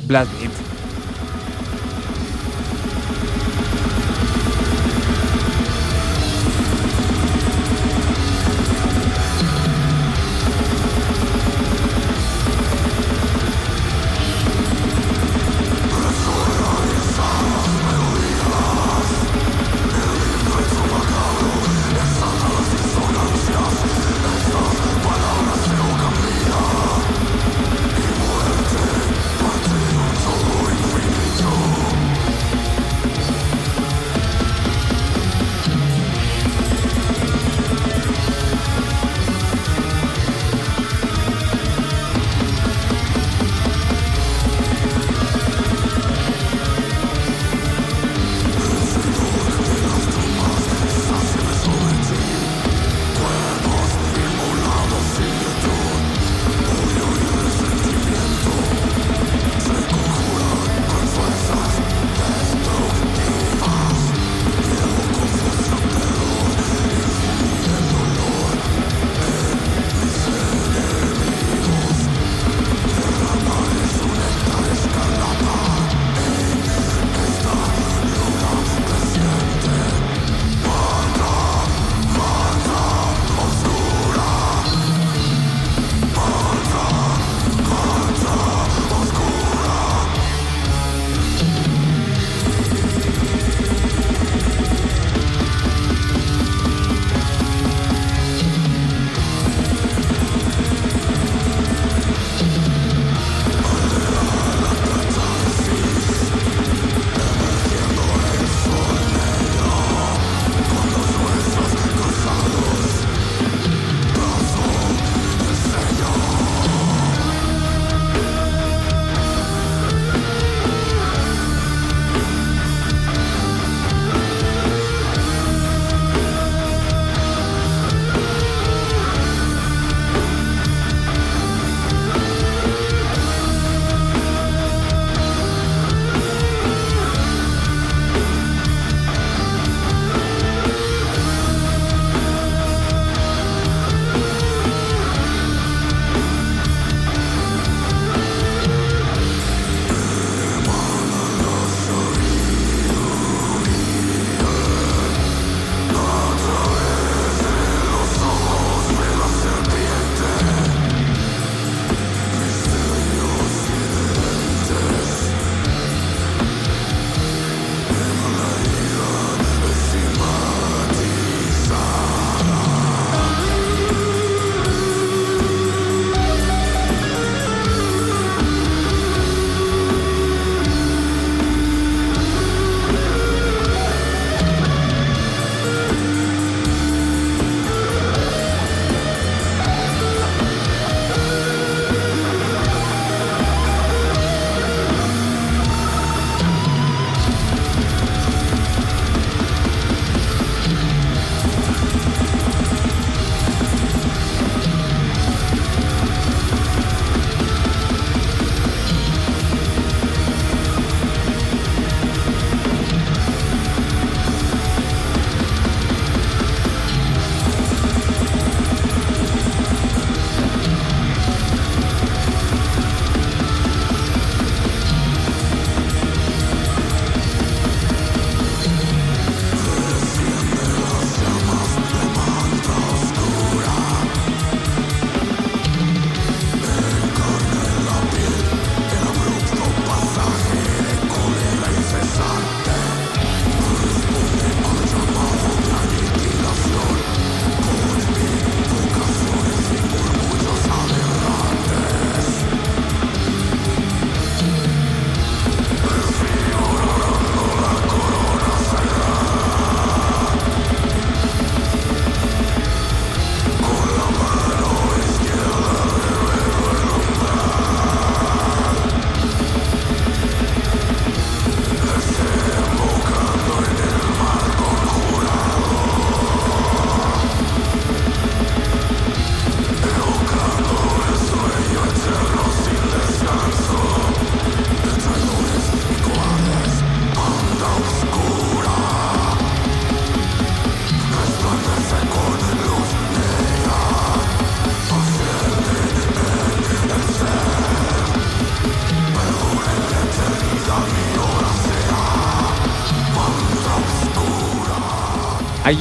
S2: Blast Beat.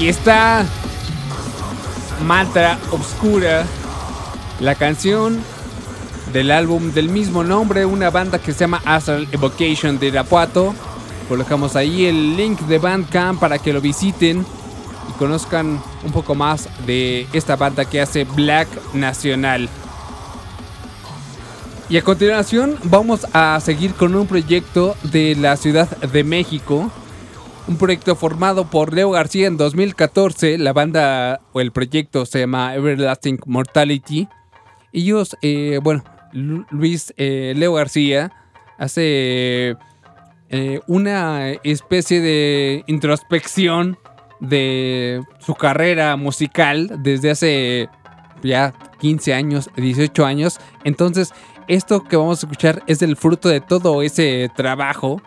S2: Ahí está. Mantra Obscura. La canción del álbum del mismo nombre. Una banda que se llama Astral Evocation de Irapuato. Colocamos ahí el link de Bandcamp para que lo visiten y conozcan un poco más de esta banda que hace Black Nacional. Y a continuación vamos a seguir con un proyecto de la Ciudad de México. Un proyecto formado por Leo García en 2014. La banda o el proyecto se llama Everlasting Mortality. Ellos, eh, bueno, Lu- Luis eh, Leo García hace eh, una especie de introspección de su carrera musical desde hace ya 15 años, 18 años. Entonces, esto que vamos a escuchar es el fruto de todo ese trabajo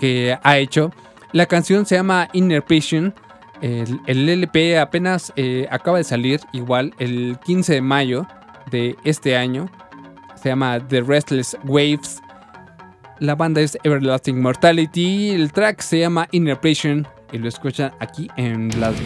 S2: que ha hecho. La canción se llama Inner Vision. El, LP apenas eh, acaba de salir, igual, el 15 de mayo de este año. Se llama The Restless Waves. La banda es Everlasting Mortality. El track se llama Inner Vision. Y lo escuchan aquí en Blast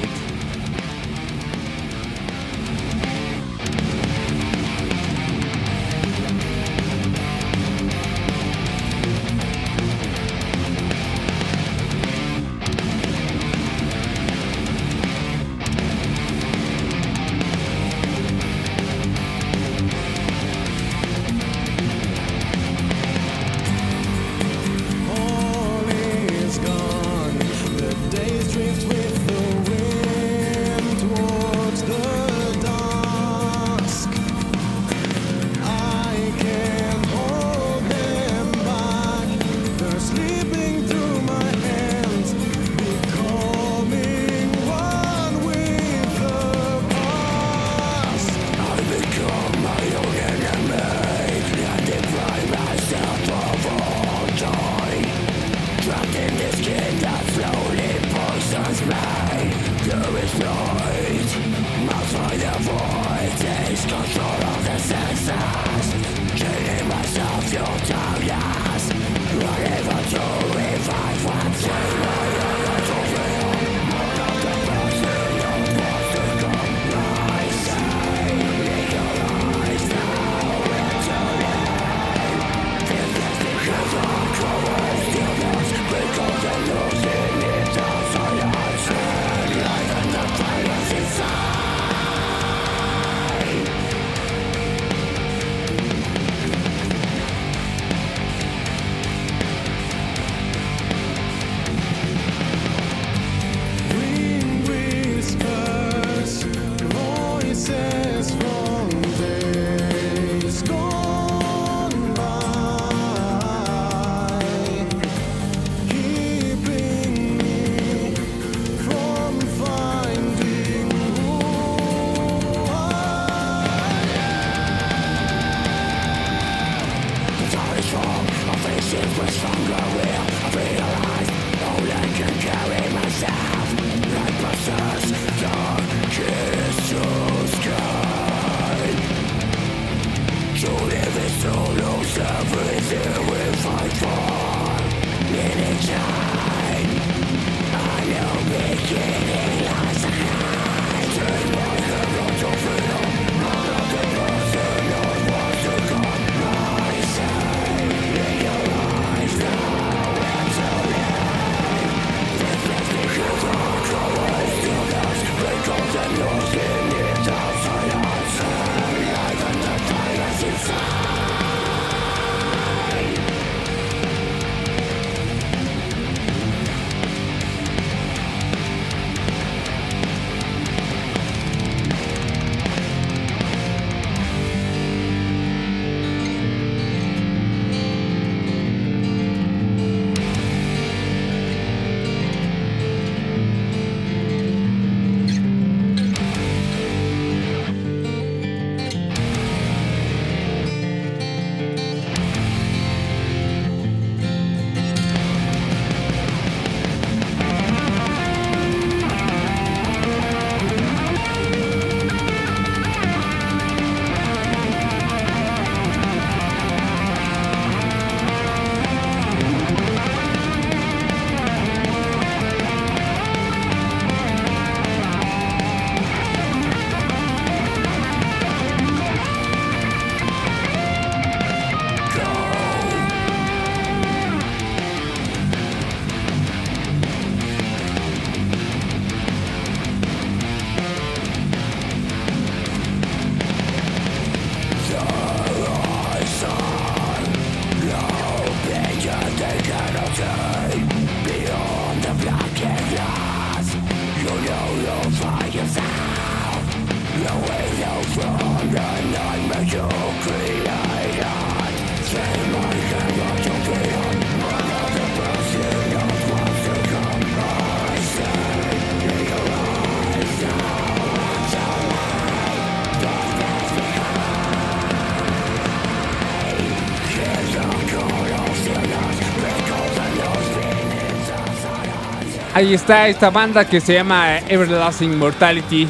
S2: Ahí está esta banda que se llama Everlasting Mortality.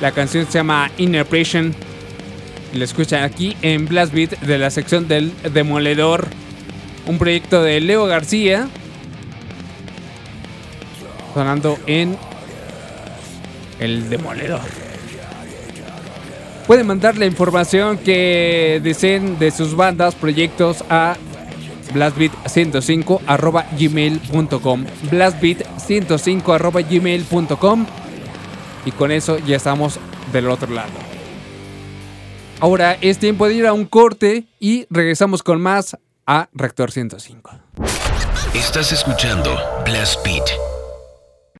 S2: La canción se llama Inner Prison. La escuchan aquí en Blast Beat de la sección del Demoledor. Un proyecto de Leo García. Sonando en El Demoledor. Pueden mandar la información que deseen de sus bandas, proyectos a blastbeat105 gmail.com blastbeat 105.gmail.com y con eso ya estamos del otro lado. Ahora es tiempo de ir a un corte y regresamos con más a Reactor 105.
S12: Estás escuchando Blast Beat.